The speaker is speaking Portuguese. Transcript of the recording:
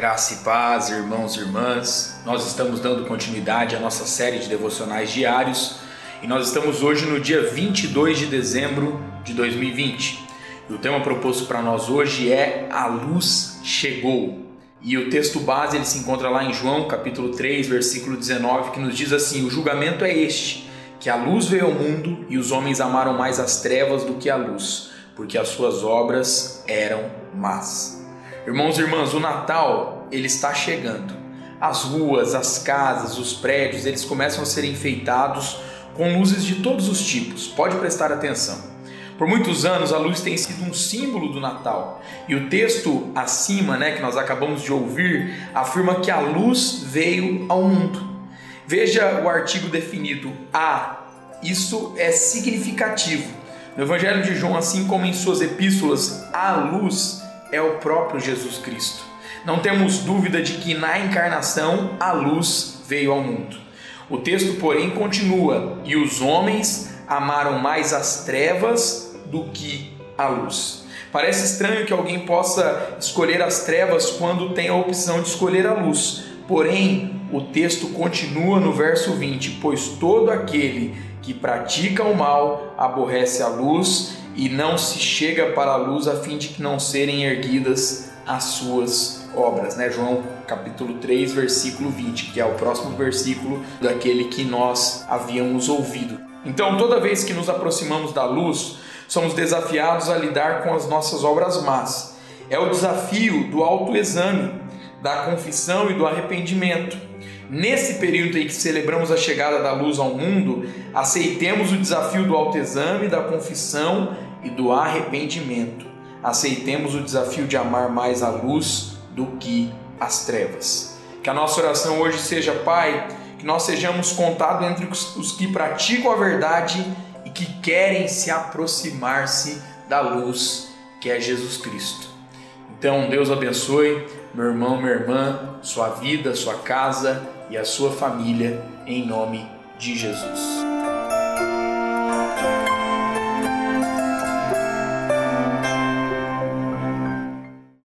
Graça e paz, irmãos e irmãs. Nós estamos dando continuidade à nossa série de devocionais diários e nós estamos hoje no dia 22 de dezembro de 2020. E o tema proposto para nós hoje é A Luz Chegou. E o texto base ele se encontra lá em João, capítulo 3, versículo 19, que nos diz assim: O julgamento é este, que a luz veio ao mundo e os homens amaram mais as trevas do que a luz, porque as suas obras eram más. Irmãos e irmãs, o Natal ele está chegando. As ruas, as casas, os prédios, eles começam a ser enfeitados com luzes de todos os tipos. Pode prestar atenção. Por muitos anos a luz tem sido um símbolo do Natal. E o texto acima, né, que nós acabamos de ouvir, afirma que a luz veio ao mundo. Veja o artigo definido a. Isso é significativo. No Evangelho de João, assim como em suas epístolas, a luz é o próprio Jesus Cristo. Não temos dúvida de que na encarnação a luz veio ao mundo. O texto, porém, continua: e os homens amaram mais as trevas do que a luz. Parece estranho que alguém possa escolher as trevas quando tem a opção de escolher a luz. Porém, o texto continua no verso 20: Pois todo aquele que pratica o mal aborrece a luz e não se chega para a luz a fim de que não serem erguidas as suas obras, né? João capítulo 3, versículo 20, que é o próximo versículo daquele que nós havíamos ouvido. Então, toda vez que nos aproximamos da luz, somos desafiados a lidar com as nossas obras más. É o desafio do autoexame, da confissão e do arrependimento. Nesse período em que celebramos a chegada da luz ao mundo, aceitemos o desafio do autoexame, da confissão e do arrependimento. Aceitemos o desafio de amar mais a luz do que as trevas. Que a nossa oração hoje seja, Pai, que nós sejamos contados entre os que praticam a verdade e que querem se aproximar-se da luz que é Jesus Cristo. Então, Deus abençoe meu irmão, minha irmã, sua vida, sua casa e a sua família, em nome de Jesus.